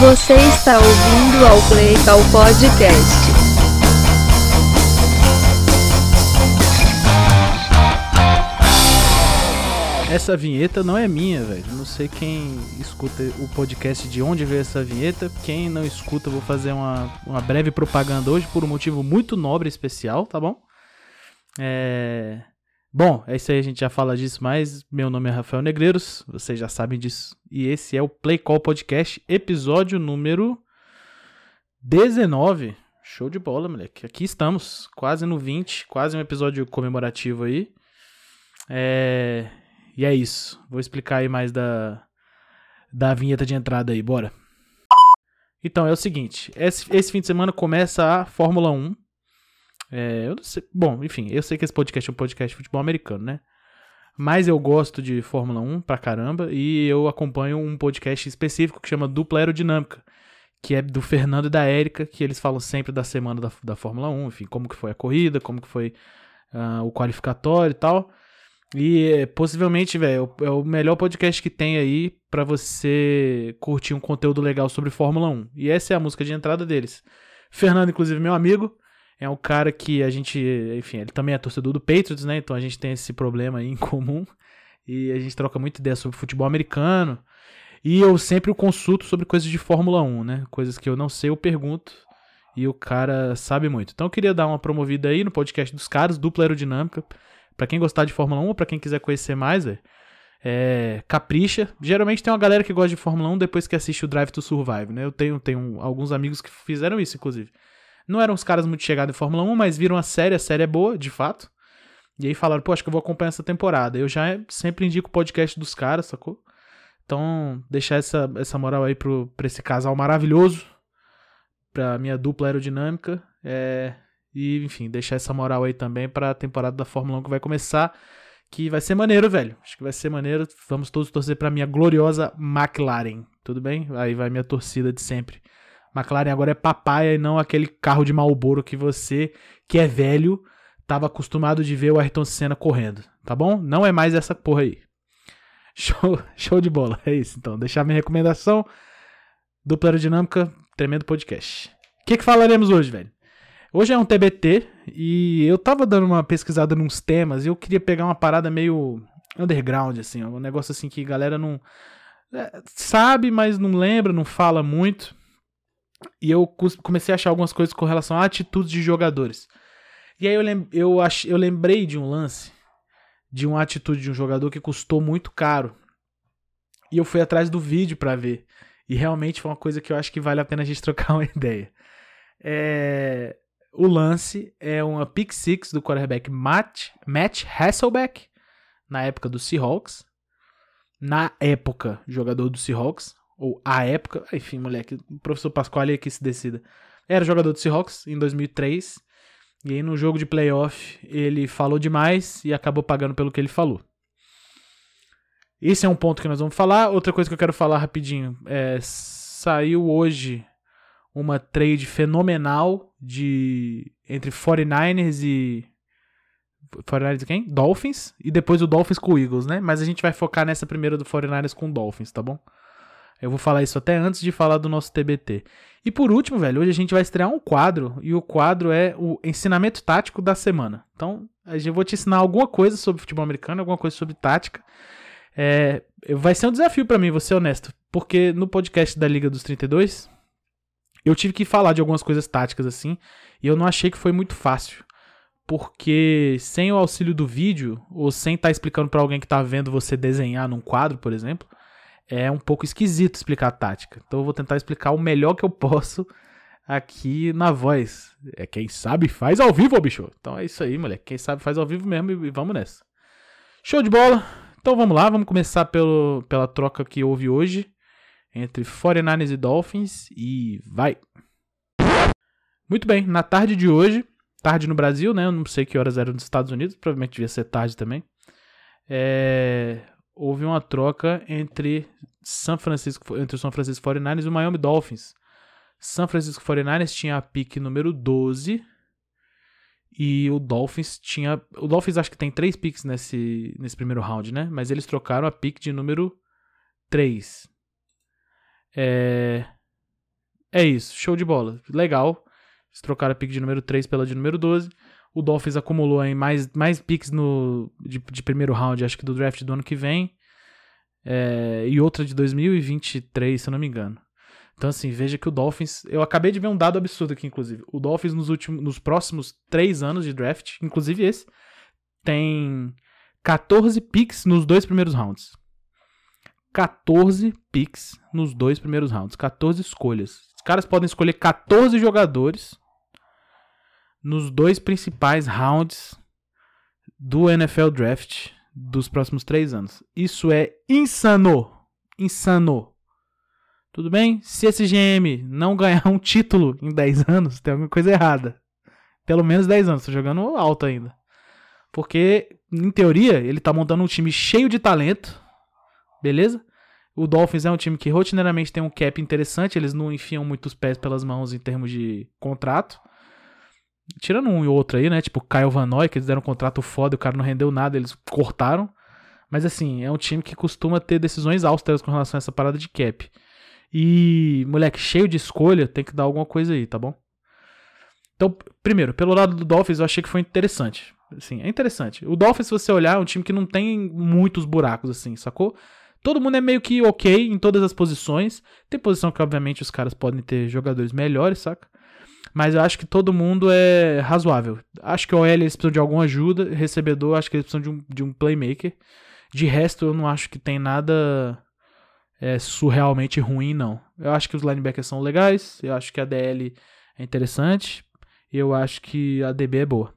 Você está ouvindo ao Play Call Podcast. Essa vinheta não é minha, velho. Não sei quem escuta o podcast de onde veio essa vinheta. Quem não escuta, vou fazer uma, uma breve propaganda hoje por um motivo muito nobre e especial, tá bom? É. Bom, é isso aí, a gente já fala disso, mas meu nome é Rafael Negreiros, vocês já sabem disso. E esse é o Play Call Podcast, episódio número 19. Show de bola, moleque. Aqui estamos, quase no 20, quase um episódio comemorativo aí. É... E é isso. Vou explicar aí mais da, da vinheta de entrada aí, bora. Então, é o seguinte, esse fim de semana começa a Fórmula 1. É, eu não sei, bom, enfim, eu sei que esse podcast é um podcast de futebol americano, né? Mas eu gosto de Fórmula 1 pra caramba e eu acompanho um podcast específico que chama Dupla Aerodinâmica, que é do Fernando e da Érica, que eles falam sempre da semana da, da Fórmula 1, enfim, como que foi a corrida, como que foi uh, o qualificatório e tal. E possivelmente, velho, é o melhor podcast que tem aí para você curtir um conteúdo legal sobre Fórmula 1. E essa é a música de entrada deles. Fernando, inclusive, meu amigo, é um cara que a gente, enfim, ele também é torcedor do Patriots, né? Então a gente tem esse problema aí em comum. E a gente troca muita ideia sobre futebol americano. E eu sempre o consulto sobre coisas de Fórmula 1, né? Coisas que eu não sei, eu pergunto. E o cara sabe muito. Então eu queria dar uma promovida aí no podcast dos caras, dupla aerodinâmica. Pra quem gostar de Fórmula 1 ou pra quem quiser conhecer mais. É, capricha. Geralmente tem uma galera que gosta de Fórmula 1 depois que assiste o Drive to Survive, né? Eu tenho, tenho alguns amigos que fizeram isso, inclusive. Não eram os caras muito chegados em Fórmula 1, mas viram a série, a série é boa, de fato. E aí falaram, pô, acho que eu vou acompanhar essa temporada. Eu já sempre indico o podcast dos caras, sacou? Então, deixar essa, essa moral aí pro, pra esse casal maravilhoso, pra minha dupla aerodinâmica. É, e, enfim, deixar essa moral aí também pra temporada da Fórmula 1 que vai começar. Que vai ser maneiro, velho. Acho que vai ser maneiro. Vamos todos torcer pra minha gloriosa McLaren. Tudo bem? Aí vai minha torcida de sempre. McLaren agora é papaya e não aquele carro de Marlboro que você, que é velho, tava acostumado de ver o Ayrton Senna correndo, tá bom? Não é mais essa porra aí. Show, show de bola, é isso então. Deixar minha recomendação. Dupla aerodinâmica, tremendo podcast. O que, que falaremos hoje, velho? Hoje é um TBT e eu tava dando uma pesquisada nos temas e eu queria pegar uma parada meio underground, assim, um negócio assim que a galera não é, sabe, mas não lembra, não fala muito. E eu comecei a achar algumas coisas com relação a atitudes de jogadores. E aí eu, lem eu, eu lembrei de um lance, de uma atitude de um jogador que custou muito caro. E eu fui atrás do vídeo para ver. E realmente foi uma coisa que eu acho que vale a pena a gente trocar uma ideia. É... O lance é uma pick six do quarterback Matt, Matt Hasselbeck, na época do Seahawks. Na época, jogador do Seahawks, ou a época, enfim, moleque, o professor Pasquale é que se decida. Era jogador do Seahawks em 2003. E aí no jogo de playoff ele falou demais e acabou pagando pelo que ele falou. Esse é um ponto que nós vamos falar. Outra coisa que eu quero falar rapidinho é saiu hoje uma trade fenomenal de entre 49ers e 49ers e quem? Dolphins e depois o Dolphins com o Eagles, né? Mas a gente vai focar nessa primeira do 49ers com o Dolphins, tá bom? Eu vou falar isso até antes de falar do nosso TBT. E por último, velho, hoje a gente vai estrear um quadro e o quadro é o ensinamento tático da semana. Então, eu vou te ensinar alguma coisa sobre futebol americano, alguma coisa sobre tática. É, vai ser um desafio para mim, vou ser honesto, porque no podcast da Liga dos 32 eu tive que falar de algumas coisas táticas assim, e eu não achei que foi muito fácil. Porque sem o auxílio do vídeo, ou sem estar tá explicando para alguém que tá vendo você desenhar num quadro, por exemplo, é um pouco esquisito explicar a tática. Então eu vou tentar explicar o melhor que eu posso aqui na voz. É quem sabe faz ao vivo, bicho. Então é isso aí, moleque. Quem sabe faz ao vivo mesmo e vamos nessa. Show de bola. Então vamos lá, vamos começar pelo, pela troca que houve hoje entre 49ers e Dolphins e vai. Muito bem, na tarde de hoje, tarde no Brasil, né? Eu não sei que horas eram nos Estados Unidos, provavelmente devia ser tarde também. É, houve uma troca entre São Francisco, entre o São Francisco 49ers e o Miami Dolphins. São Francisco 49ers tinha a pick número 12 e o Dolphins tinha, o Dolphins acho que tem três picks nesse, nesse primeiro round, né? Mas eles trocaram a pick de número 3. É, é isso. Show de bola. Legal. Eles trocaram a pick de número 3 pela de número 12. O Dolphins acumulou aí mais, mais picks no, de, de primeiro round, acho que do draft do ano que vem. É, e outra de 2023, se eu não me engano. Então, assim, veja que o Dolphins. Eu acabei de ver um dado absurdo aqui, inclusive. O Dolphins, nos, últimos, nos próximos três anos de draft, inclusive esse, tem 14 picks nos dois primeiros rounds. 14 picks nos dois primeiros rounds. 14 escolhas. Os caras podem escolher 14 jogadores nos dois principais rounds do NFL Draft dos próximos três anos. Isso é insano. Insano. Tudo bem? Se esse GM não ganhar um título em 10 anos, tem alguma coisa errada. Pelo menos 10 anos, tô jogando alto ainda. Porque, em teoria, ele tá montando um time cheio de talento. Beleza? O Dolphins é um time que rotineiramente tem um cap interessante, eles não enfiam muitos pés pelas mãos em termos de contrato. Tirando um e outro aí, né? Tipo Kyle Van Noy, que eles deram um contrato foda, o cara não rendeu nada, eles cortaram. Mas assim, é um time que costuma ter decisões austeras com relação a essa parada de cap. E, moleque, cheio de escolha, tem que dar alguma coisa aí, tá bom? Então, primeiro, pelo lado do Dolphins, eu achei que foi interessante. Assim, é interessante. O Dolphins, se você olhar, é um time que não tem muitos buracos, assim, sacou? Todo mundo é meio que ok em todas as posições. Tem posição que, obviamente, os caras podem ter jogadores melhores, saca? Mas eu acho que todo mundo é razoável. Acho que o OL eles precisam de alguma ajuda. Recebedor, acho que eles precisam de um, de um playmaker. De resto, eu não acho que tem nada é, surrealmente ruim, não. Eu acho que os linebackers são legais. Eu acho que a DL é interessante. Eu acho que a DB é boa.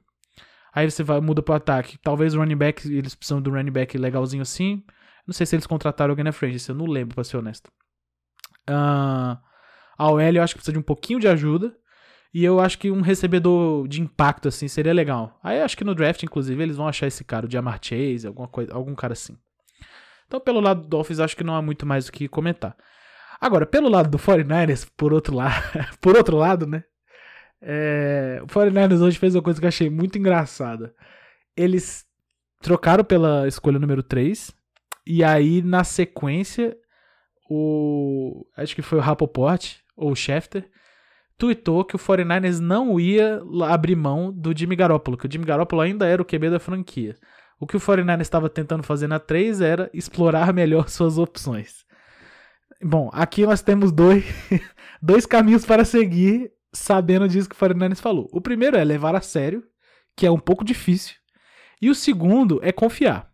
Aí você vai, muda pro ataque. Talvez o running back, eles precisam do running back legalzinho assim. Não sei se eles contrataram alguém na frente, eu não lembro, pra ser honesto. Uh, a OL eu acho que precisa de um pouquinho de ajuda. E eu acho que um recebedor de impacto, assim, seria legal. Aí acho que no draft, inclusive, eles vão achar esse cara, o Jamar Chase, alguma coisa, algum cara assim. Então, pelo lado do Dolphins, acho que não há muito mais o que comentar. Agora, pelo lado do 49ers, por outro lado, por outro lado, né? É, o 49ers hoje fez uma coisa que eu achei muito engraçada. Eles trocaram pela escolha número 3. E aí, na sequência, o. Acho que foi o Rapoport, ou o Schefter, tweetou que o 49ers não ia abrir mão do Jimmy Garoppolo, que o Jimmy Garoppolo ainda era o QB da franquia. O que o 49ers estava tentando fazer na 3 era explorar melhor suas opções. Bom, aqui nós temos dois, dois caminhos para seguir sabendo disso que o 49ers falou. O primeiro é levar a sério, que é um pouco difícil. E o segundo é confiar.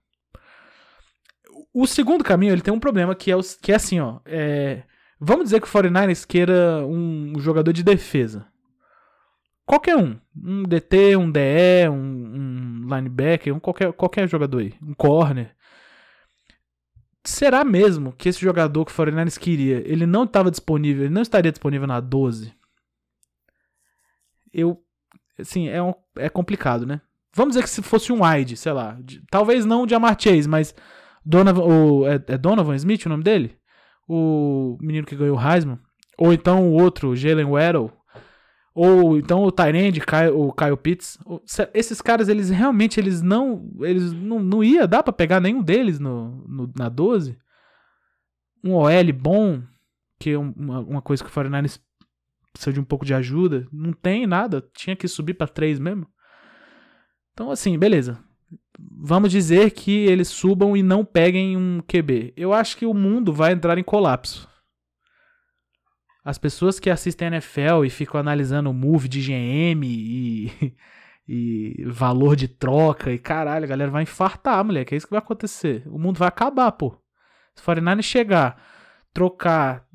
O segundo caminho ele tem um problema que é, que é assim, ó. É, Vamos dizer que o 49ers queira um jogador de defesa. Qualquer um. Um DT, um DE, um, um linebacker, um qualquer, qualquer jogador aí. Um corner. Será mesmo que esse jogador que o 49ers queria, ele não estava disponível, ele não estaria disponível na 12? Eu. Assim, é, um, é complicado, né? Vamos dizer que se fosse um wide, sei lá. De, talvez não o Jamar Chase, mas. Donovan, o, é, é Donovan Smith o nome dele? O menino que ganhou o Heisman, ou então o outro, Jalen Waddle, ou então o Tyrande, o Kyle Pitts. Esses caras, eles realmente eles não. Eles não, não ia dar para pegar nenhum deles no, no, na 12. Um OL bom, que é uma, uma coisa que o 49ers precisa de um pouco de ajuda. Não tem nada. Tinha que subir para 3 mesmo. Então, assim, beleza vamos dizer que eles subam e não peguem um QB. Eu acho que o mundo vai entrar em colapso. As pessoas que assistem NFL e ficam analisando o move de GM e, e valor de troca e caralho, a galera vai infartar, moleque. É isso que vai acontecer. O mundo vai acabar, pô. Se 49 chegar, trocar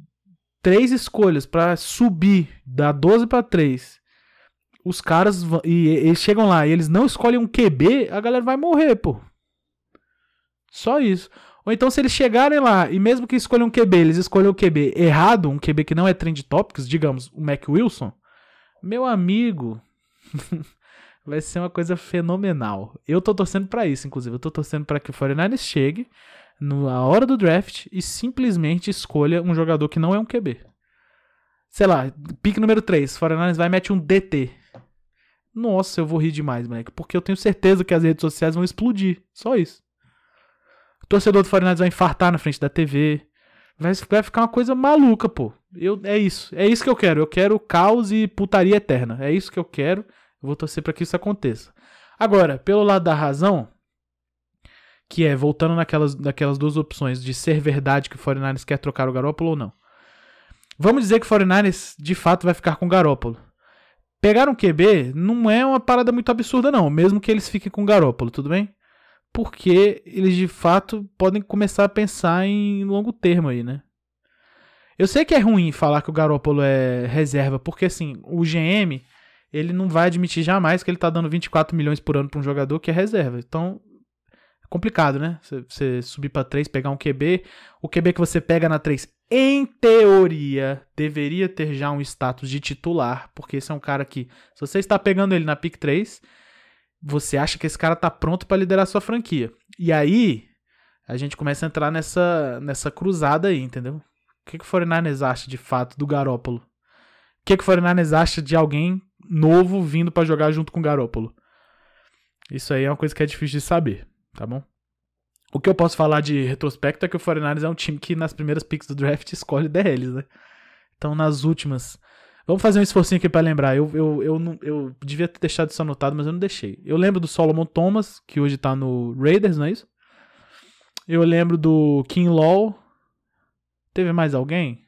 três escolhas para subir da 12 para 3 os caras e eles chegam lá e eles não escolhem um QB, a galera vai morrer, pô. Só isso. Ou então, se eles chegarem lá e mesmo que escolham um QB, eles escolhem o um QB errado, um QB que não é trend topics, digamos, o Mac Wilson, meu amigo, vai ser uma coisa fenomenal. Eu tô torcendo para isso, inclusive. Eu tô torcendo para que o 49ers chegue na hora do draft e simplesmente escolha um jogador que não é um QB. Sei lá, pique número 3, 49ers vai e mete um DT. Nossa, eu vou rir demais, moleque. Porque eu tenho certeza que as redes sociais vão explodir. Só isso. O torcedor do 49 vai infartar na frente da TV. Vai, vai ficar uma coisa maluca, pô. Eu, é isso. É isso que eu quero. Eu quero caos e putaria eterna. É isso que eu quero. Eu vou torcer para que isso aconteça. Agora, pelo lado da razão, que é voltando naquelas, naquelas duas opções de ser verdade que o 49ers quer trocar o Garópolo ou não. Vamos dizer que o 49ers de fato vai ficar com o Garópolo. Pegar um QB não é uma parada muito absurda, não, mesmo que eles fiquem com o Garópolo, tudo bem? Porque eles de fato podem começar a pensar em longo termo aí, né? Eu sei que é ruim falar que o Garópolo é reserva, porque assim, o GM, ele não vai admitir jamais que ele tá dando 24 milhões por ano para um jogador que é reserva. Então, é complicado, né? Você subir para 3, pegar um QB, o QB que você pega na 3 em teoria, deveria ter já um status de titular, porque esse é um cara que, se você está pegando ele na pick 3, você acha que esse cara tá pronto para liderar sua franquia. E aí, a gente começa a entrar nessa, nessa cruzada aí, entendeu? O que, que o 49ers acha de fato do Garópolo? O que, que o 49ers acha de alguém novo vindo para jogar junto com o Garópolo? Isso aí é uma coisa que é difícil de saber, tá bom? O que eu posso falar de retrospecto é que o 49ers é um time que nas primeiras picks do draft escolhe DLs, né? Então nas últimas. Vamos fazer um esforcinho aqui para lembrar. Eu, eu, eu, não, eu devia ter deixado isso anotado, mas eu não deixei. Eu lembro do Solomon Thomas, que hoje tá no Raiders, não é isso? Eu lembro do King Law. Teve mais alguém?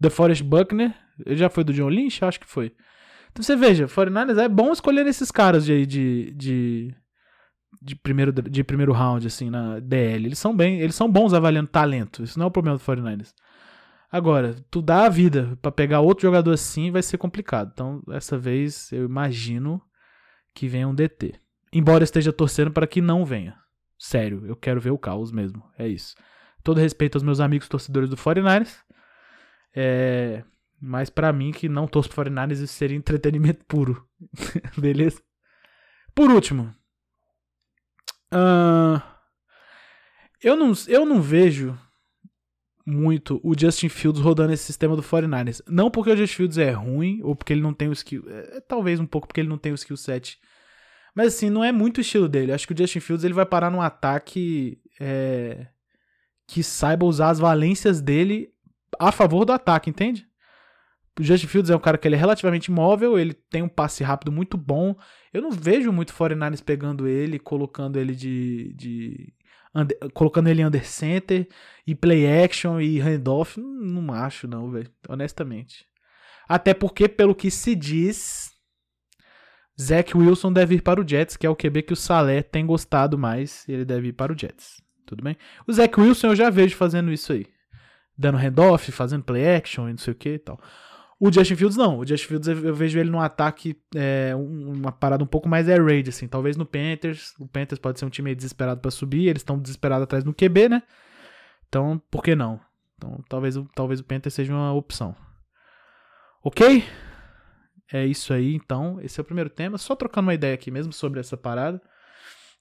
The Forest Buckner. Ele já foi do John Lynch? Acho que foi. Então você veja, 49ers é bom escolher esses caras de, de, de de primeiro, de primeiro round, assim, na DL. Eles são bem, eles são bons avaliando talento. Isso não é o problema do 49ers. Agora, tu dá a vida para pegar outro jogador assim vai ser complicado. Então, dessa vez, eu imagino que venha um DT. Embora esteja torcendo para que não venha. Sério, eu quero ver o caos mesmo. É isso. Todo respeito aos meus amigos torcedores do 49ers. É... Mas para mim, que não torço pro 49ers, isso seria entretenimento puro. Beleza? Por último, Uh, eu, não, eu não vejo muito o Justin Fields rodando esse sistema do 49ers. Não porque o Justin Fields é ruim, ou porque ele não tem o skill. É, é, talvez um pouco porque ele não tem o skill set. Mas assim, não é muito o estilo dele. Acho que o Justin Fields ele vai parar num ataque é, que saiba usar as valências dele a favor do ataque, entende? O Justin Fields é um cara que ele é relativamente móvel, ele tem um passe rápido muito bom. Eu não vejo muito 49ers pegando ele, colocando ele de. de under, colocando ele under center e play action e handoff. Não, não acho, não, velho. Honestamente. Até porque, pelo que se diz, Zach Wilson deve ir para o Jets, que é o QB que o Salé tem gostado mais. Ele deve ir para o Jets. Tudo bem? O Zach Wilson eu já vejo fazendo isso aí. Dando handoff, fazendo play action e não sei o que e tal. O Justin Fields não. O Justin Fields eu vejo ele num ataque, é, uma parada um pouco mais air raid, assim. Talvez no Panthers. O Panthers pode ser um time desesperado para subir. Eles estão desesperados atrás do QB, né? Então, por que não? Então, talvez, talvez o Panthers seja uma opção. Ok? É isso aí, então. Esse é o primeiro tema. Só trocando uma ideia aqui mesmo sobre essa parada.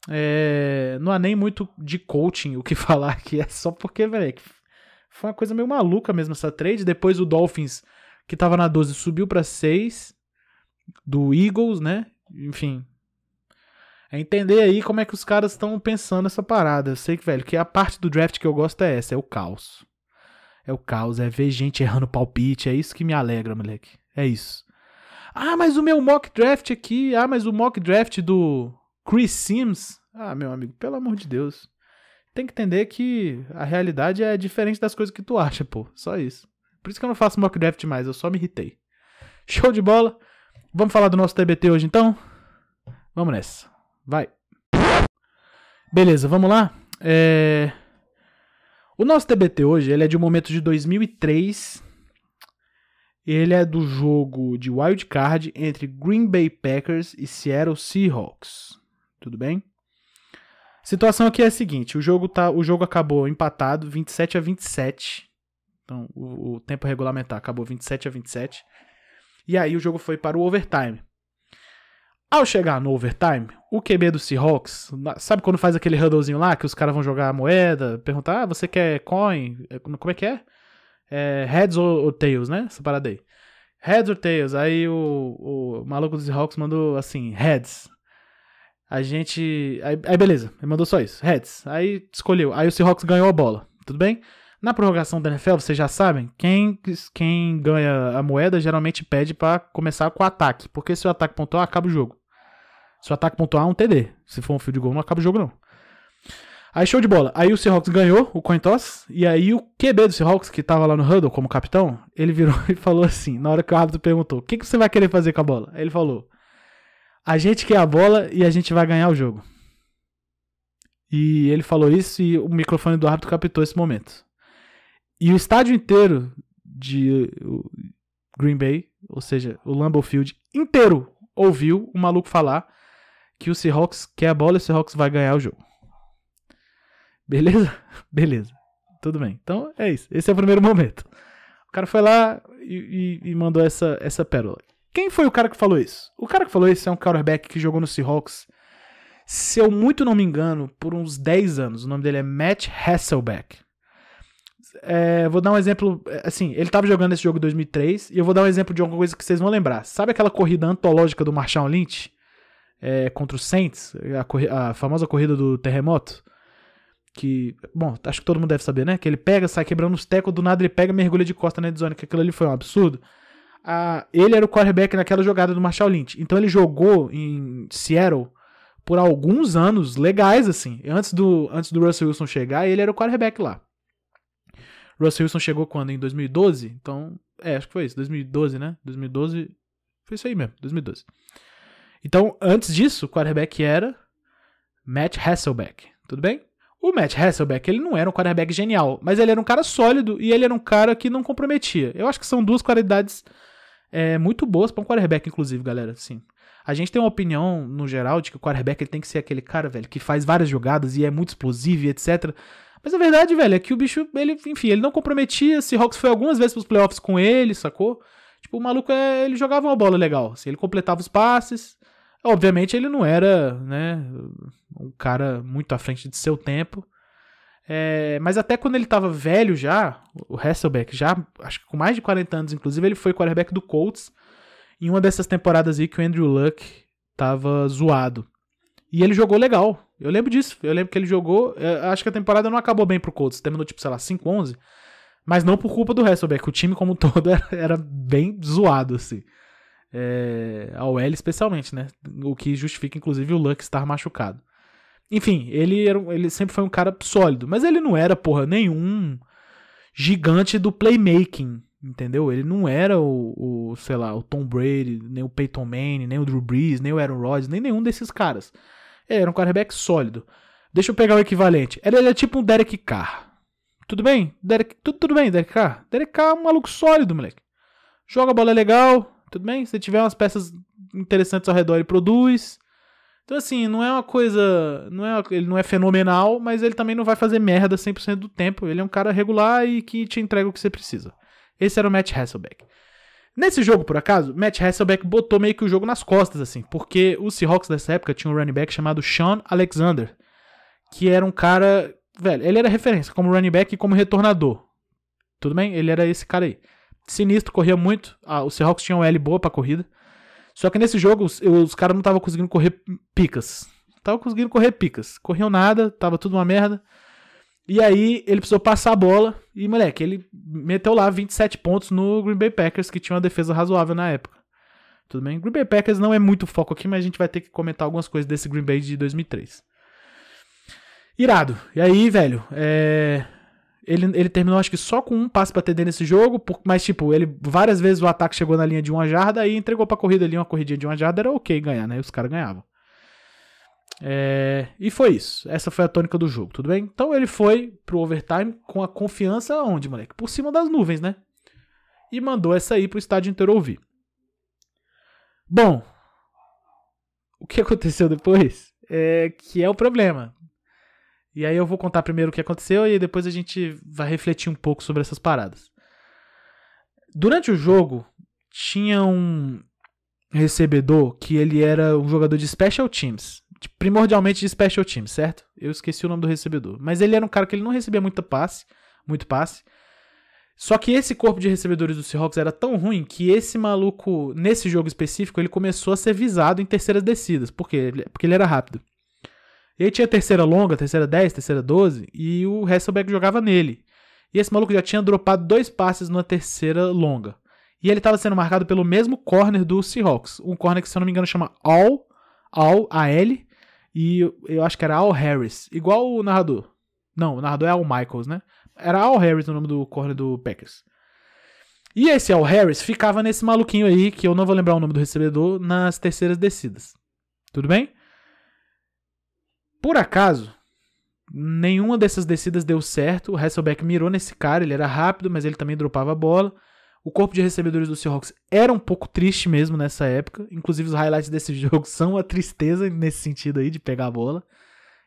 É, não há nem muito de coaching o que falar aqui. É só porque, velho, foi uma coisa meio maluca mesmo essa trade. Depois o Dolphins que tava na 12 subiu para 6 do Eagles, né? Enfim. É entender aí como é que os caras estão pensando essa parada. Eu sei que, velho, que a parte do draft que eu gosto é essa, é o caos. É o caos, é ver gente errando palpite, é isso que me alegra, moleque. É isso. Ah, mas o meu mock draft aqui, ah, mas o mock draft do Chris Sims. Ah, meu amigo, pelo amor de Deus. Tem que entender que a realidade é diferente das coisas que tu acha, pô. Só isso. Por isso que eu não faço mock draft mais, eu só me irritei. Show de bola. Vamos falar do nosso TBT hoje então? Vamos nessa. Vai. Beleza, vamos lá. É... O nosso TBT hoje ele é de um momento de 2003. Ele é do jogo de wild card entre Green Bay Packers e Seattle Seahawks. Tudo bem? Situação aqui é a seguinte: o jogo, tá, o jogo acabou empatado 27 a 27 então, o, o, tempo regulamentar acabou 27 a 27. E aí o jogo foi para o overtime. Ao chegar no overtime, o QB do Seahawks, sabe quando faz aquele huddlezinho lá, que os caras vão jogar a moeda, perguntar, ah, você quer coin? É, como é que é? é heads ou, ou, tails, né? Essa parada aí. Heads or tails? Aí o, o maluco do Seahawks mandou assim, heads. A gente. Aí, aí beleza, ele mandou só isso, heads. Aí escolheu. Aí o Seahawks ganhou a bola, tudo bem? Na prorrogação da NFL, vocês já sabem, quem, quem ganha a moeda geralmente pede para começar com o ataque, porque se o ataque pontuar, acaba o jogo. Se o ataque pontuar, um TD. Se for um field goal, não acaba o jogo não. Aí show de bola. Aí o Seahawks ganhou o coin toss, e aí o QB do Seahawks, que tava lá no huddle como capitão, ele virou e falou assim, na hora que o árbitro perguntou, o que, que você vai querer fazer com a bola? Aí ele falou, a gente quer a bola e a gente vai ganhar o jogo. E ele falou isso e o microfone do árbitro captou esse momento. E o estádio inteiro de Green Bay, ou seja, o Lambeau Field inteiro, ouviu o maluco falar que o Seahawks quer a bola e o Seahawks vai ganhar o jogo. Beleza? Beleza. Tudo bem. Então é isso. Esse é o primeiro momento. O cara foi lá e, e, e mandou essa, essa pérola. Quem foi o cara que falou isso? O cara que falou isso é um quarterback que jogou no Seahawks, se eu muito não me engano, por uns 10 anos. O nome dele é Matt Hasselbeck. É, vou dar um exemplo. É, assim, ele estava jogando esse jogo em 2003 e eu vou dar um exemplo de alguma coisa que vocês vão lembrar. Sabe aquela corrida antológica do Marshall Lynch é, contra o Saints? A, a, famosa corrida do terremoto? Que, bom, acho que todo mundo deve saber, né? Que ele pega, sai quebrando os tecos, do nada ele pega mergulha de costa na zone, que aquilo ali foi um absurdo. Ah, ele era o quarterback naquela jogada do Marshall Lynch. Então ele jogou em Seattle por alguns anos legais, assim. Antes do, antes do Russell Wilson chegar, ele era o quarterback lá. Russell Wilson chegou quando? Em 2012? Então, é, acho que foi isso. 2012, né? 2012. Foi isso aí mesmo, 2012. Então, antes disso, o quarterback era Matt Hasselbeck. Tudo bem? O Matt Hasselbeck, ele não era um quarterback genial, mas ele era um cara sólido e ele era um cara que não comprometia. Eu acho que são duas qualidades é, muito boas para um quarterback, inclusive, galera. Sim. A gente tem uma opinião, no geral, de que o quarterback ele tem que ser aquele cara, velho, que faz várias jogadas e é muito explosivo e etc. Mas a verdade, velho, é que o bicho, ele, enfim, ele não comprometia. Seahawks foi algumas vezes pros playoffs com ele, sacou? Tipo, o maluco, é, ele jogava uma bola legal. Assim, ele completava os passes. Obviamente, ele não era, né, um cara muito à frente de seu tempo. É, mas até quando ele tava velho já, o Hasselbeck, já, acho que com mais de 40 anos, inclusive, ele foi quarterback do Colts. Em uma dessas temporadas aí que o Andrew Luck tava zoado. E ele jogou legal. Eu lembro disso. Eu lembro que ele jogou. É, acho que a temporada não acabou bem pro Colts. Terminou, tipo, sei lá, 5-11. Mas não por culpa do Hasselbeck. O time como um todo era, era bem zoado, assim. É, a OL especialmente, né? O que justifica, inclusive, o Luck estar machucado. Enfim, ele, era, ele sempre foi um cara sólido. Mas ele não era, porra, nenhum gigante do playmaking. Entendeu? Ele não era o, o, sei lá, o Tom Brady, nem o Peyton Manning, nem o Drew Brees, nem o Aaron Rodgers, nem nenhum desses caras. Ele era um quarterback sólido. Deixa eu pegar o equivalente. Ele, ele é tipo um Derek Carr. Tudo bem? Derek, tudo, tudo bem, Derek Carr? Derek Carr é um maluco sólido, moleque. Joga a bola legal, tudo bem? Se tiver umas peças interessantes ao redor, ele produz. Então, assim, não é uma coisa. Não é, ele não é fenomenal, mas ele também não vai fazer merda 100% do tempo. Ele é um cara regular e que te entrega o que você precisa. Esse era o Matt Hasselbeck. Nesse jogo, por acaso, Matt Hasselbeck botou meio que o jogo nas costas, assim, porque os Seahawks dessa época tinham um running back chamado Sean Alexander, que era um cara. Velho, ele era referência como running back e como retornador. Tudo bem? Ele era esse cara aí. Sinistro, corria muito. Ah, os Seahawks tinham L boa pra corrida. Só que nesse jogo, os, os caras não estavam conseguindo correr picas. Estavam conseguindo correr picas. Corriam nada, tava tudo uma merda. E aí ele precisou passar a bola e, moleque, ele meteu lá 27 pontos no Green Bay Packers, que tinha uma defesa razoável na época. Tudo bem? Green Bay Packers não é muito foco aqui, mas a gente vai ter que comentar algumas coisas desse Green Bay de 2003. Irado. E aí, velho, é... ele, ele terminou acho que só com um passe pra TD nesse jogo, mas tipo, ele várias vezes o ataque chegou na linha de uma jarda, aí entregou pra corrida ali uma corridinha de uma jarda, era ok ganhar, né? Os caras ganhavam. É, e foi isso. Essa foi a tônica do jogo, tudo bem? Então ele foi pro overtime com a confiança onde, moleque? Por cima das nuvens, né? E mandou essa aí pro estádio inteiro ouvir. Bom, o que aconteceu depois é que é o problema. E aí eu vou contar primeiro o que aconteceu e depois a gente vai refletir um pouco sobre essas paradas. Durante o jogo, tinha um recebedor que ele era um jogador de special teams primordialmente de special teams, certo? Eu esqueci o nome do recebedor. Mas ele era um cara que ele não recebia muito passe, muito passe. Só que esse corpo de recebedores do Seahawks era tão ruim que esse maluco, nesse jogo específico, ele começou a ser visado em terceiras descidas. Por quê? Porque ele era rápido. E aí tinha terceira longa, terceira 10, terceira 12, e o Hasselbeck jogava nele. E esse maluco já tinha dropado dois passes na terceira longa. E ele estava sendo marcado pelo mesmo corner do Seahawks. Um corner que, se eu não me engano, chama All, All, A-L. E eu acho que era Al Harris. Igual o narrador. Não, o narrador é Al Michaels, né? Era Al Harris o nome do corner do Packers. E esse Al Harris ficava nesse maluquinho aí, que eu não vou lembrar o nome do recebedor, nas terceiras descidas. Tudo bem? Por acaso, nenhuma dessas descidas deu certo. O Hasselbeck mirou nesse cara, ele era rápido, mas ele também dropava a bola. O corpo de recebedores do Seahawks era um pouco triste mesmo nessa época. Inclusive, os highlights desse jogo são a tristeza nesse sentido aí de pegar a bola.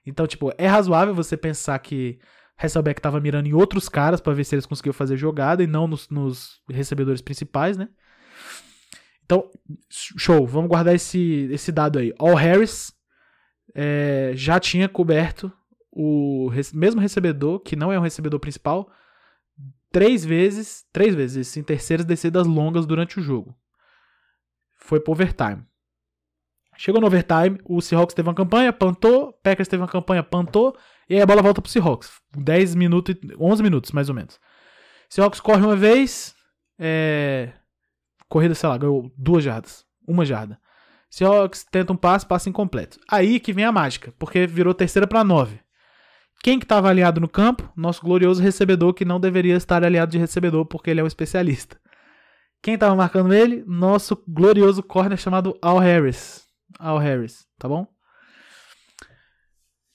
Então, tipo, é razoável você pensar que Hasselbeck estava mirando em outros caras para ver se eles conseguiam fazer jogada e não nos, nos, recebedores principais, né? Então, show. Vamos guardar esse, esse dado aí. All Harris é, já tinha coberto o mesmo recebedor, que não é um recebedor principal, três vezes, três vezes em terceiras descidas longas durante o jogo. Foi pro overtime. Chegou no overtime, o Seahawks teve uma campanha, pantou, Packers teve uma campanha, pantou, e aí a bola volta pro Seahawks. 10 minutos, 11 minutos mais ou menos. Seahawks corre uma vez, é... corrida, sei lá, ganhou duas jardas, uma jarda. Seahawks tenta um passe, passe incompleto. Aí que vem a mágica, porque virou terceira para nove. Quem que estava aliado no campo? Nosso glorioso recebedor, que não deveria estar aliado de recebedor, porque ele é um especialista. Quem estava marcando ele? Nosso glorioso corner chamado Al Harris. Al Harris, tá bom?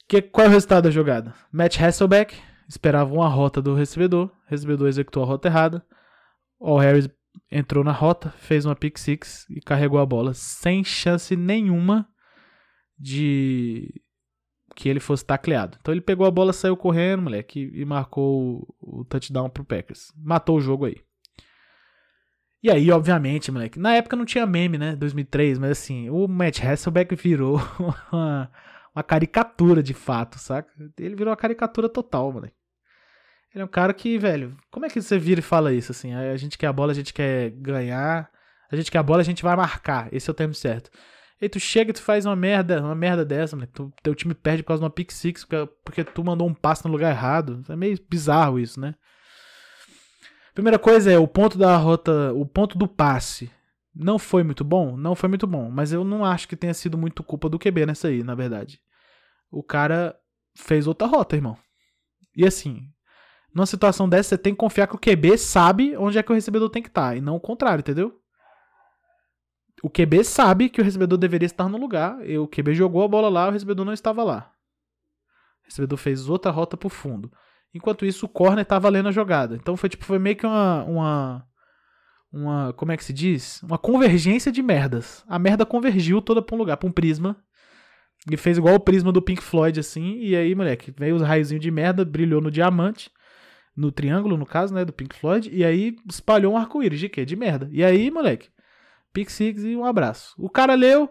Que, qual é o resultado da jogada? Matt Hasselbeck esperava uma rota do recebedor. Recebedor executou a rota errada. Al Harris entrou na rota, fez uma pick six e carregou a bola sem chance nenhuma de que ele fosse tacleado. Então ele pegou a bola, saiu correndo, moleque, e marcou o, touchdown pro Packers. Matou o jogo aí. E aí, obviamente, moleque, na época não tinha meme, né? 2003, mas assim, o Matt Hasselbeck virou uma, uma caricatura de fato, saca? Ele virou uma caricatura total, moleque. Ele é um cara que, velho, como é que você vira e fala isso assim? A gente quer a bola, a gente quer ganhar. A gente quer a bola, a gente vai marcar. Esse é o termo certo. E tu chega e tu faz uma merda, uma merda dessa, mano. Tu, teu time perde por causa de uma pick six, porque tu mandou um passe no lugar errado. É meio bizarro isso, né? Primeira coisa é o ponto da rota, o ponto do passe. Não foi muito bom? Não foi muito bom. Mas eu não acho que tenha sido muito culpa do QB nessa aí, na verdade. O cara fez outra rota, irmão. E assim, numa situação dessa, você tem que confiar que o QB sabe onde é que o recebedor tem que estar. Tá, e não o contrário, entendeu? O QB sabe que o recebedor deveria estar no lugar. E o QB jogou a bola lá, o recebedor não estava lá. O recebedor fez outra rota pro fundo. Enquanto isso, o corner estava lendo a jogada. Então foi tipo, foi meio que uma, uma uma, como é que se diz? Uma convergência de merdas. A merda convergiu toda para um lugar, para um prisma. E fez igual o prisma do Pink Floyd assim, e aí, moleque, veio os raiozinhos de merda, brilhou no diamante, no triângulo, no caso, né, do Pink Floyd, e aí espalhou um arco-íris de quê? De merda. E aí, moleque, Pick Six e um abraço. O cara leu,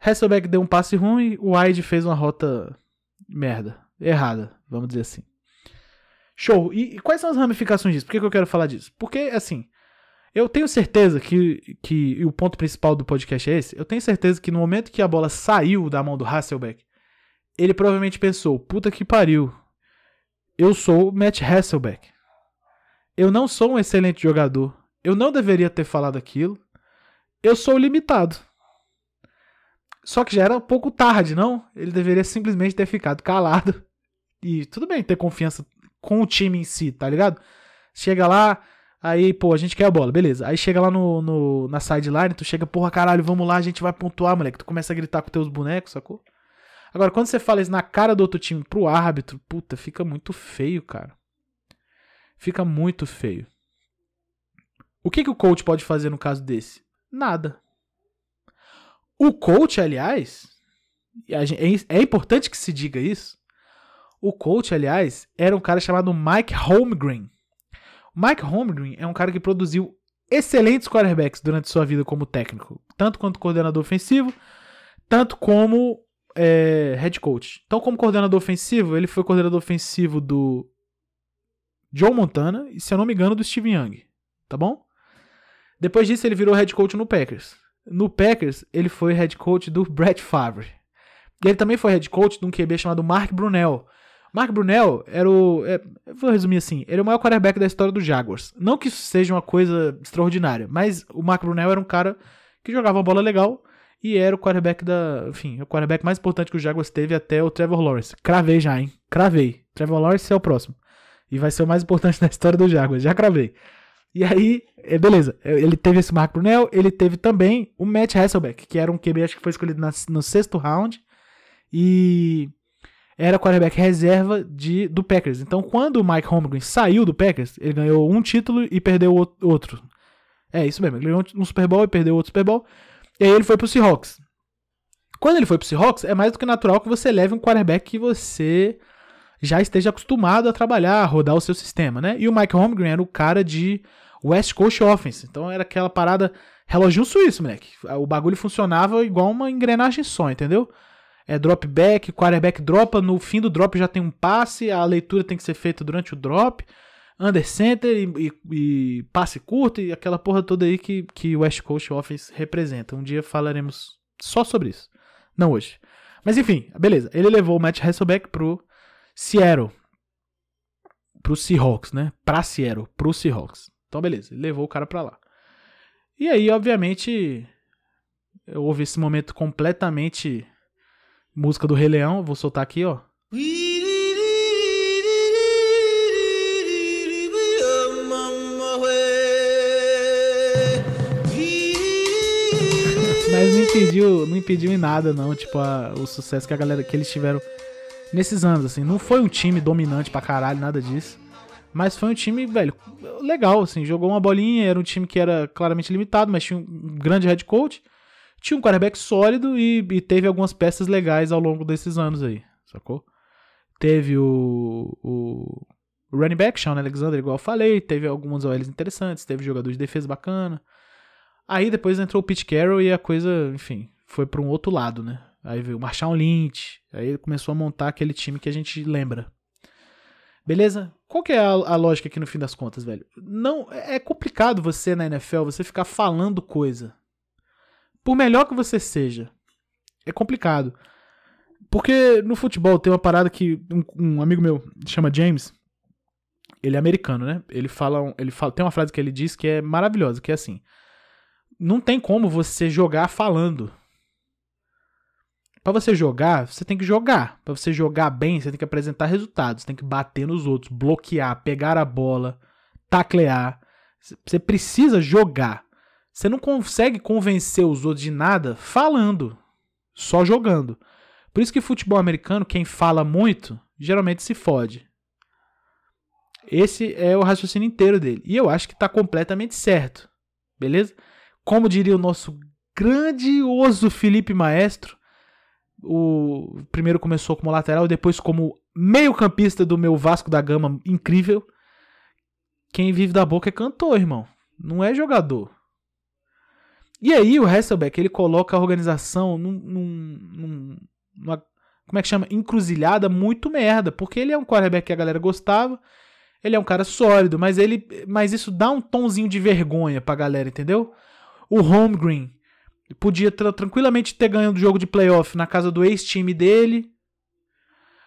Hasselbeck deu um passe ruim, o Wide fez uma rota merda, errada, vamos dizer assim. Show. E, e quais são as ramificações disso? Por que, que eu quero falar disso? Porque, assim, eu tenho certeza que, que o ponto principal do podcast é esse. Eu tenho certeza que no momento que a bola saiu da mão do Hasselbeck, ele provavelmente pensou: puta que pariu, eu sou o Matt Hasselbeck. Eu não sou um excelente jogador. Eu não deveria ter falado aquilo eu sou limitado. Só que já era um pouco tarde, não? Ele deveria simplesmente ter ficado calado. E tudo bem ter confiança com o time em si, tá ligado? Chega lá, aí, pô, a gente quer a bola, beleza. Aí chega lá no, no, na sideline, tu chega, porra, caralho, vamos lá, a gente vai pontuar, moleque. Tu começa a gritar com teus bonecos, sacou? Agora, quando você fala isso na cara do outro time pro árbitro, puta, fica muito feio, cara. Fica muito feio. O que, que o coach pode fazer no caso desse? Nada. O coach, aliás, é, é importante que se diga isso. O coach, aliás, era um cara chamado Mike Holmgren. Mike Holmgren é um cara que produziu excelentes quarterbacks durante sua vida como técnico, tanto quanto coordenador ofensivo, tanto como é, head coach. Então, como coordenador ofensivo, ele foi coordenador ofensivo do Joe Montana e, se eu não me engano, do Steven Young. Tá bom? Depois disso, ele virou head coach no Packers. No Packers, ele foi head coach do Brett Favre. E ele também foi head coach de um QB chamado Mark Brunell. Mark Brunell era o. É, vou resumir assim: ele é o maior quarterback da história do Jaguars. Não que isso seja uma coisa extraordinária, mas o Mark Brunell era um cara que jogava uma bola legal e era o quarterback da. Enfim, o quarterback mais importante que o Jaguars teve até o Trevor Lawrence. Cravei já, hein? Cravei. Trevor Lawrence é o próximo. E vai ser o mais importante da história do Jaguars. Já cravei. E aí, é, beleza. Ele teve esse Mark Brunell, ele teve também o Matt Hasselbeck, que era um QB, acho que foi escolhido na, no sexto round. E era quarterback reserva de, do Packers. Então, quando o Mike Holmgren saiu do Packers, ele ganhou um título e perdeu outro. É isso mesmo, ele ganhou um Super Bowl e perdeu outro Super Bowl. E aí ele foi pro Seahawks. Quando ele foi pro Seahawks, é mais do que natural que você leve um quarterback que você já esteja acostumado a trabalhar, a rodar o seu sistema, né? E o Mike Holmgren era o cara de West Coast Offense. Então era aquela parada relógio suíço, moleque. O bagulho funcionava igual uma engrenagem só, entendeu? É drop back, quarterback dropa, no fim do drop já tem um passe, a leitura tem que ser feita durante o drop, under center e, e, e passe curto e aquela porra toda aí que, que West Coast Offense representa. Um dia falaremos só sobre isso. Não hoje. Mas enfim, beleza. Ele levou o Matt Hasselbeck pro Seattle. Pro Seahawks, né? Pra Seattle, pro Seahawks. Então, beleza. Ele levou o cara pra lá. E aí, obviamente, houve esse momento completamente música do Rei Leão. Vou soltar aqui, ó. Mas não impediu, não impediu em nada, não, tipo, a, o sucesso que a galera que eles tiveram nesses anos, assim. Não foi um time dominante pra caralho, nada disso. Mas foi um time, velho, legal, assim. Jogou uma bolinha, era um time que era claramente limitado, mas tinha um grande head coach. Tinha um quarterback sólido e, e teve algumas peças legais ao longo desses anos aí, sacou? Teve o, o, running back, Sean Alexander, igual eu falei. Teve alguns OLs interessantes, teve jogador de defesa bacana. Aí depois entrou o Pete Carroll e a coisa, enfim, foi para um outro lado, né? Aí veio o Marshall Lynch. Aí começou a montar aquele time que a gente lembra. Beleza? Qual que é a, a, lógica aqui no fim das contas, velho? Não é complicado você na NFL você ficar falando coisa. Por melhor que você seja, é complicado. Porque no futebol tem uma parada que um, um amigo meu chama James, ele é americano, né? Ele fala, ele fala, tem uma frase que ele diz que é maravilhosa, que é assim: não tem como você jogar falando. Para você jogar, você tem que jogar. Para você jogar bem, você tem que apresentar resultados, tem que bater nos outros, bloquear, pegar a bola, taclear. Você precisa jogar. Você não consegue convencer os outros de nada falando, só jogando. Por isso que futebol americano, quem fala muito, geralmente se fode. Esse é o raciocínio inteiro dele. E eu acho que está completamente certo. Beleza? Como diria o nosso grandioso Felipe Maestro, o primeiro começou como lateral, depois como meio-campista do meu Vasco da Gama incrível. Quem vive da boca é cantor, irmão. Não é jogador. E aí o Hasselbeck, ele coloca a organização num, num, num, numa, como é que chama? Encruzilhada muito merda. Porque ele é um quarterback que a galera gostava. Ele é um cara sólido, mas ele, mas isso dá um tonzinho de vergonha pra galera, entendeu? O Holmgren, podia tranquilamente ter ganho do jogo de playoff na casa do ex-time dele.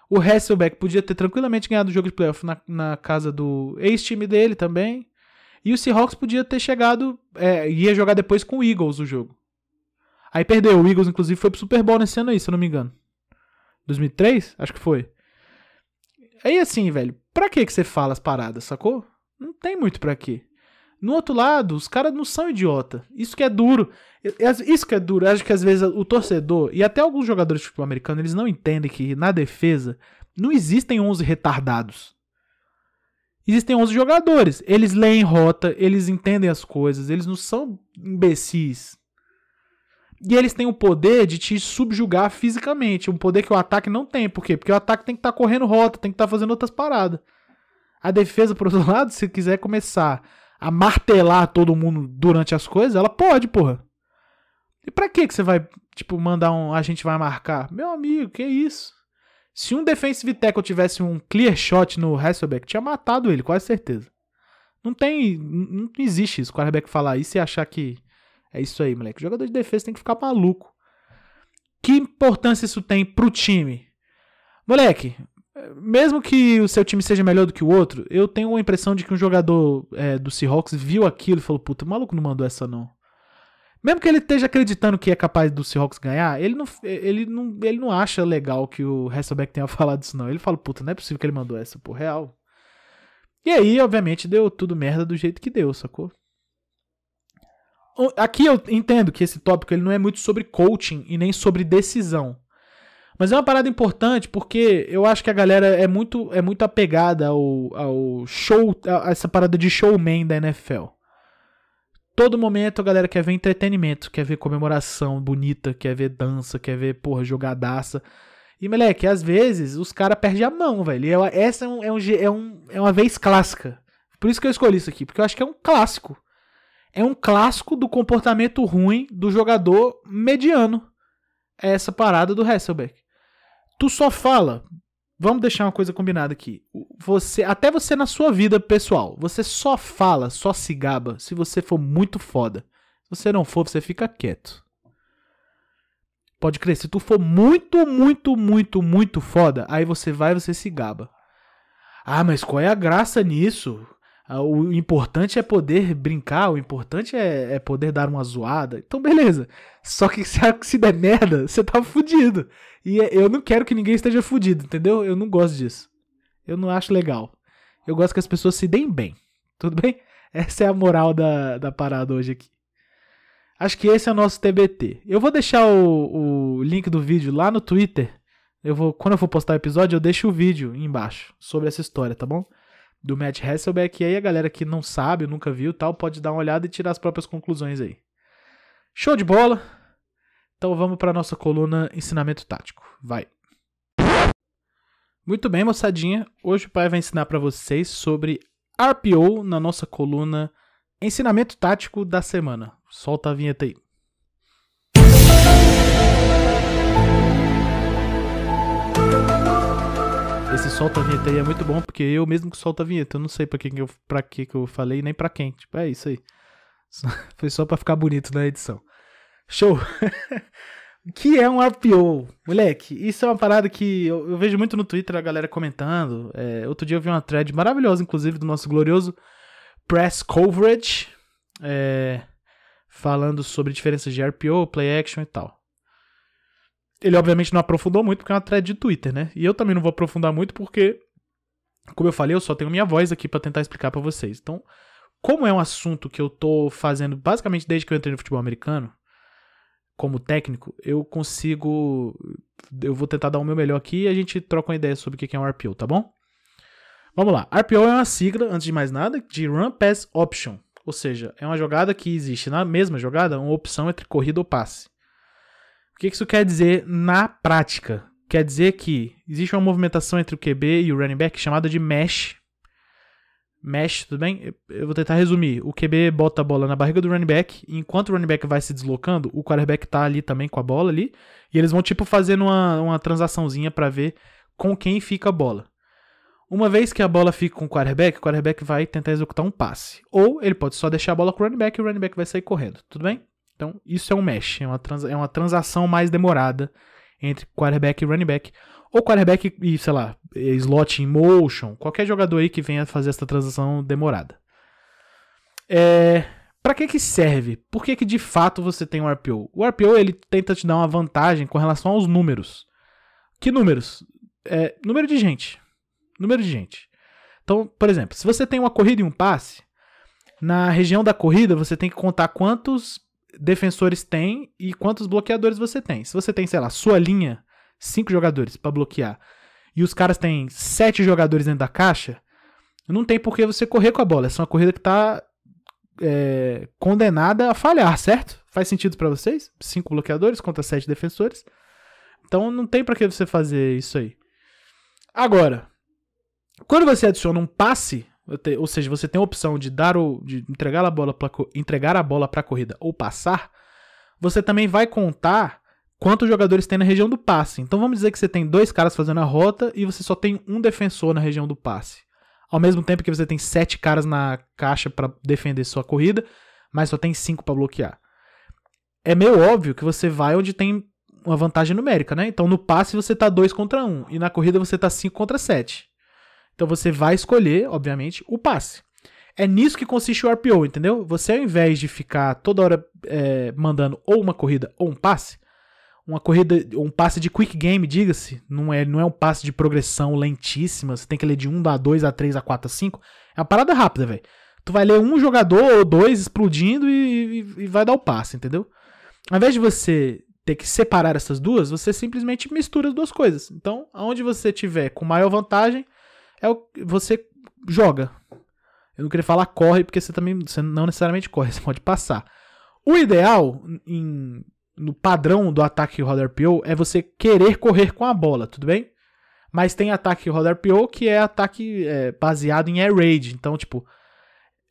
O Hasselbeck podia ter tranquilamente ganhado o jogo de playoff na, na casa do ex-time dele também. E o Seahawks podia ter chegado. É, ia jogar depois com o Eagles o jogo. Aí perdeu. O Eagles, inclusive, foi pro Super Bowl nesse ano aí, se eu não me engano. 2003? Acho que foi. Aí assim, velho, pra que que você fala as paradas, sacou? Não tem muito pra quê. No outro lado, os caras não são idiota. Isso que é duro. Isso que é duro. Eu acho que às vezes o torcedor e até alguns jogadores de futebol americano, eles não entendem que na defesa não existem 11 retardados. Existem 11 jogadores. Eles leem rota, eles entendem as coisas, eles não são imbecis. E eles têm o poder de te subjugar fisicamente. Um poder que o ataque não tem. Por quê? Porque o ataque tem que estar tá correndo rota, tem que estar tá fazendo outras paradas. A defesa, por outro lado, se quiser começar a martelar todo mundo durante as coisas, ela pode, porra. E pra que que você vai, tipo, mandar um. A gente vai marcar? Meu amigo, que isso? Se um defensive tackle tivesse um clear shot no Hasselbeck, tinha matado ele, quase certeza. Não tem. Não existe isso. O quarterback falar isso e achar que é isso aí, moleque. O jogador de defesa tem que ficar maluco. Que importância isso tem pro time? Moleque, mesmo que o seu time seja melhor do que o outro, eu tenho a impressão de que um jogador é, do Seahawks viu aquilo e falou: Puta, o maluco não mandou essa não. Mesmo que ele esteja acreditando que é capaz do Seahawks ganhar, ele não, ele não, ele não acha legal que o Hasselbeck tenha falado isso, não. Ele fala: Puta, não é possível que ele mandou essa, por real. E aí, obviamente, deu tudo merda do jeito que deu, sacou? Aqui eu entendo que esse tópico ele não é muito sobre coaching e nem sobre decisão. Mas é uma parada importante porque eu acho que a galera é muito, é muito apegada ao, ao show, a essa parada de showman da NFL. Todo momento a galera quer ver entretenimento, quer ver comemoração bonita, quer ver dança, quer ver, porra, jogadaça. E, moleque, às vezes os caras perdem a mão, velho. Essa é, um, é, um, é, um, é uma vez clássica. Por isso que eu escolhi isso aqui, porque eu acho que é um clássico. É um clássico do comportamento ruim do jogador mediano. É essa parada do Hasselbeck. Tu só fala. Vamos deixar uma coisa combinada aqui. Você, até você na sua vida pessoal, você só fala, só se gaba se você for muito foda. Se você não for, você fica quieto. Pode crer, se tu for muito, muito, muito, muito foda, aí você vai você se gaba. Ah, mas qual é a graça nisso? Ah, o importante é poder brincar, o importante é, é, poder dar uma zoada. Então, beleza. Só que se, se der merda, você tá fudido. E é, eu não quero que ninguém esteja fudido, entendeu? Eu não gosto disso. Eu não acho legal. Eu gosto que as pessoas se deem bem. Tudo bem? Essa é a moral da, da parada hoje aqui. Acho que esse é o nosso TBT. Eu vou deixar o, o link do vídeo lá no Twitter. Eu vou, quando eu for postar o episódio, eu deixo o vídeo embaixo sobre essa história, tá bom? Do Matt Hasselbeck. E aí a galera que não sabe, nunca viu tal, pode dar uma olhada e tirar as próprias conclusões aí. Show de bola! Então vamos para nossa coluna Ensinamento Tático. Vai! Muito bem, moçadinha. Hoje o pai vai ensinar para vocês sobre RPO na nossa coluna Ensinamento Tático da semana. Solta a vinheta aí. Esse solta a vinheta aí é muito bom, porque eu mesmo que solto a vinheta, eu não sei pra que, que, eu, pra que, que eu falei, nem pra quem. Tipo, é isso aí. Foi só pra ficar bonito na edição. Show! que é um RPO? Moleque, isso é uma parada que eu, eu vejo muito no Twitter a galera comentando. É, outro dia eu vi uma thread maravilhosa, inclusive, do nosso glorioso Press Coverage, é, falando sobre diferenças de RPO, Play Action e tal. Ele obviamente não aprofundou muito porque é uma thread de Twitter, né? E eu também não vou aprofundar muito porque, como eu falei, eu só tenho minha voz aqui para tentar explicar para vocês. Então, como é um assunto que eu tô fazendo basicamente desde que eu entrei no futebol americano, como técnico, eu consigo. Eu vou tentar dar o meu melhor aqui e a gente troca uma ideia sobre o que é um RPO, tá bom? Vamos lá. RPO é uma sigla, antes de mais nada, de Run Pass Option. Ou seja, é uma jogada que existe na mesma jogada uma opção entre corrida ou passe. O que isso quer dizer na prática? Quer dizer que existe uma movimentação entre o QB e o running back chamada de mesh. Mesh, tudo bem? Eu vou tentar resumir. O QB bota a bola na barriga do running back, e enquanto o running back vai se deslocando, o quarterback tá ali também com a bola ali, e eles vão tipo fazendo uma, uma transaçãozinha para ver com quem fica a bola. Uma vez que a bola fica com o quarterback, o quarterback vai tentar executar um passe. Ou ele pode só deixar a bola com o running back e o running back vai sair correndo. Tudo bem? Então, isso é um mesh, é uma, trans, é uma transação mais demorada entre quarterback e running back. Ou quarterback e, sei lá, slot in motion, qualquer jogador aí que venha fazer essa transação demorada. É, para que que serve? Por que que de fato você tem um RPO? O RPO ele tenta te dar uma vantagem com relação aos números. Que números? É, número de gente. Número de gente. Então, por exemplo, se você tem uma corrida e um passe, na região da corrida você tem que contar quantos defensores tem e quantos bloqueadores você tem. Se você tem, sei lá, sua linha, cinco jogadores para bloquear, e os caras têm sete jogadores dentro da caixa, não tem por que você correr com a bola. Essa é uma corrida que tá é, condenada a falhar, certo? Faz sentido para vocês? Cinco bloqueadores contra sete defensores. Então não tem para que você fazer isso aí. Agora, quando você adiciona um passe, ou seja, você tem a opção de dar o, de entregar a bola pra, entregar a bola para a corrida ou passar, você também vai contar quantos jogadores tem na região do passe. Então vamos dizer que você tem dois caras fazendo a rota e você só tem um defensor na região do passe. Ao mesmo tempo que você tem sete caras na caixa para defender sua corrida, mas só tem cinco para bloquear. É meio óbvio que você vai onde tem uma vantagem numérica, né? Então no passe você tá 2 contra 1 um, e na corrida você tá 5 contra 7. Então você vai escolher, obviamente, o passe. É nisso que consiste o RPO, entendeu? Você ao invés de ficar toda hora é, mandando ou uma corrida ou um passe, uma corrida, um passe de quick game, diga-se, não é, não é um passe de progressão lentíssima, você tem que ler de 1 a 2 a 3 a 4 a 5. É uma parada rápida, velho. Tu vai ler um jogador ou dois explodindo e, e, e vai dar o passe, entendeu? Ao invés de você ter que separar essas duas, você simplesmente mistura as duas coisas. Então, aonde você tiver com maior vantagem, é o você joga. Eu não queria falar corre, porque você também você não necessariamente corre, você pode passar. O ideal em, no padrão do ataque roda RPO é você querer correr com a bola, tudo bem? Mas tem ataque roda RPO que é ataque é, baseado em air raid. Então, tipo,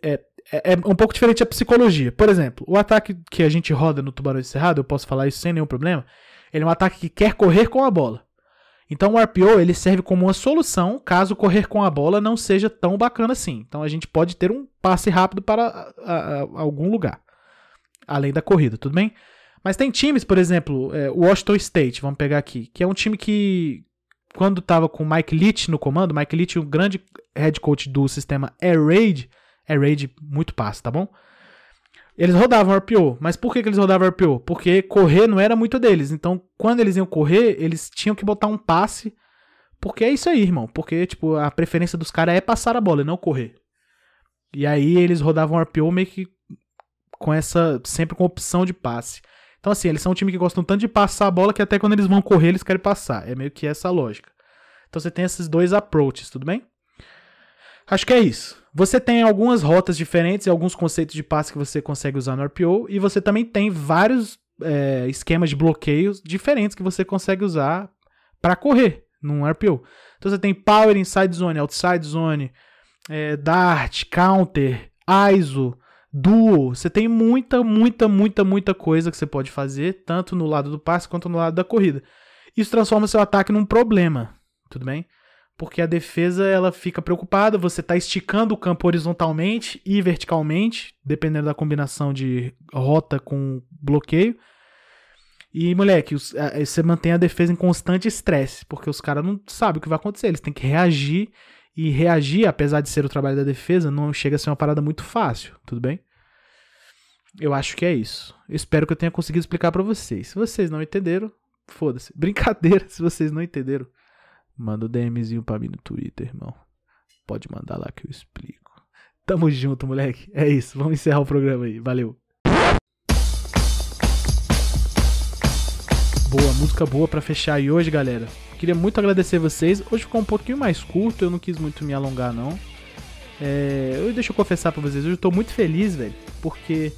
é, é, é, um pouco diferente a psicologia. Por exemplo, o ataque que a gente roda no Tubarão Cerrado, eu posso falar isso sem nenhum problema, ele é um ataque que quer correr com a bola. Então o RPO ele serve como uma solução caso correr com a bola não seja tão bacana assim. Então a gente pode ter um passe rápido para a, a, algum lugar, além da corrida, tudo bem? Mas tem times, por exemplo, é, o Washington State, vamos pegar aqui, que é um time que, quando estava com Mike Leach no comando, Mike Leach, o grande head coach do sistema Air Raid, Air Raid muito passe, tá bom? Eles rodavam RPO. Mas por que, que eles rodavam RPO? Porque correr não era muito deles. Então, quando eles iam correr, eles tinham que botar um passe. Porque é isso aí, irmão. Porque, tipo, a preferência dos caras é passar a bola e não correr. E aí eles rodavam RPO meio que com essa. sempre com opção de passe. Então, assim, eles são um time que gostam tanto de passar a bola que até quando eles vão correr, eles querem passar. É meio que essa lógica. Então você tem esses dois approaches, tudo bem? Acho que é isso. Você tem algumas rotas diferentes e alguns conceitos de passe que você consegue usar no RPO, e você também tem vários é, esquemas de bloqueios diferentes que você consegue usar para correr num RPO. Então você tem Power, Inside Zone, Outside Zone, é, Dart, Counter, ISO, Duo. Você tem muita, muita, muita, muita coisa que você pode fazer, tanto no lado do passe quanto no lado da corrida. Isso transforma seu ataque num problema, tudo bem? Porque a defesa ela fica preocupada, você está esticando o campo horizontalmente e verticalmente, dependendo da combinação de rota com bloqueio. E, moleque, você mantém a defesa em constante estresse, porque os caras não sabem o que vai acontecer, eles têm que reagir, e reagir, apesar de ser o trabalho da defesa, não chega a ser uma parada muito fácil, tudo bem? Eu acho que é isso. Espero que eu tenha conseguido explicar para vocês. Se vocês não entenderam, foda-se. Brincadeira se vocês não entenderam. Manda o um DMzinho pra mim no Twitter, irmão. Pode mandar lá que eu explico. Tamo junto, moleque. É isso. Vamos encerrar o programa aí. Valeu. Boa, música boa para fechar aí hoje, galera. Queria muito agradecer vocês. Hoje ficou um pouquinho mais curto, eu não quis muito me alongar, não. É, eu, deixa eu confessar pra vocês, hoje eu tô muito feliz, velho, porque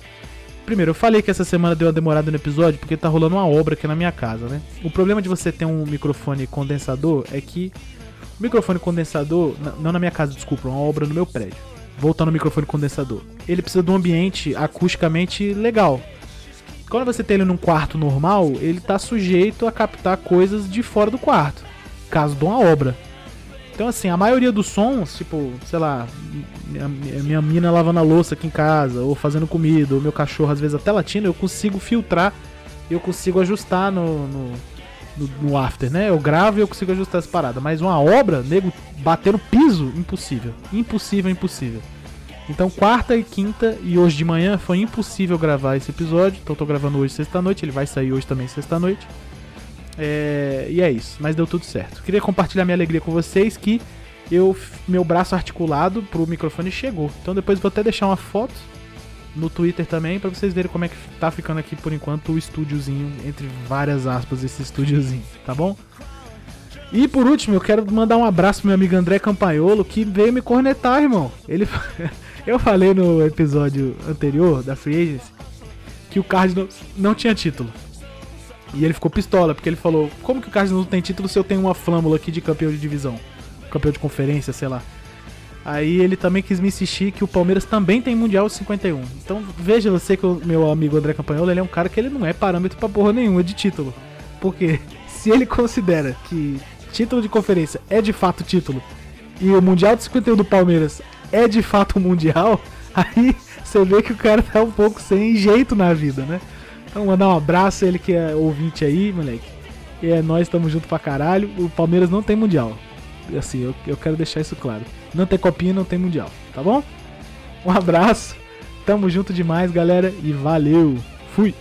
Primeiro, eu falei que essa semana deu uma demorada no episódio porque tá rolando uma obra aqui na minha casa, né? O problema de você ter um microfone condensador é que o microfone condensador, não na minha casa, desculpa, uma obra no meu prédio. Voltando ao microfone condensador. Ele precisa de um ambiente acusticamente legal. Quando você tem ele num quarto normal, ele tá sujeito a captar coisas de fora do quarto, caso de uma obra. Então, assim, a maioria dos sons, tipo, sei lá, minha, minha mina lavando a louça aqui em casa, ou fazendo comida, ou meu cachorro às vezes até latindo, eu consigo filtrar, eu consigo ajustar no, no, no, no after, né? Eu gravo e eu consigo ajustar essa parada. Mas uma obra, nego, bater no piso, impossível. Impossível, impossível. Então, quarta e quinta e hoje de manhã foi impossível gravar esse episódio. Então, tô gravando hoje sexta-noite. Ele vai sair hoje também sexta-noite. É, e é isso, mas deu tudo certo. Queria compartilhar minha alegria com vocês que eu meu braço articulado pro microfone chegou. Então depois vou até deixar uma foto no Twitter também para vocês verem como é que tá ficando aqui por enquanto o estúdiozinho, entre várias aspas, esse estúdiozinho, tá bom? E por último, eu quero mandar um abraço pro meu amigo André Campaiolo que veio me cornetar, irmão. Ele eu falei no episódio anterior da Free Agency que o Cardinals não tinha título. E ele ficou pistola, porque ele falou: Como que o Cardinals não tem título se eu tenho uma flâmula aqui de campeão de divisão? Campeão de conferência, sei lá. Aí ele também quis me insistir que o Palmeiras também tem Mundial 51. Então veja você que o meu amigo André Campanhola ele é um cara que ele não é parâmetro pra porra nenhuma de título. Porque se ele considera que título de conferência é de fato título e o Mundial de 51 do Palmeiras é de fato um Mundial, aí você vê que o cara tá um pouco sem jeito na vida, né? Então mandar um abraço, ele que é ouvinte aí, moleque. E é nós, tamo junto pra caralho. O Palmeiras não tem mundial. Assim, eu, eu quero deixar isso claro. Não tem copinha, não tem mundial, tá bom? Um abraço. Tamo junto demais, galera. E valeu. Fui.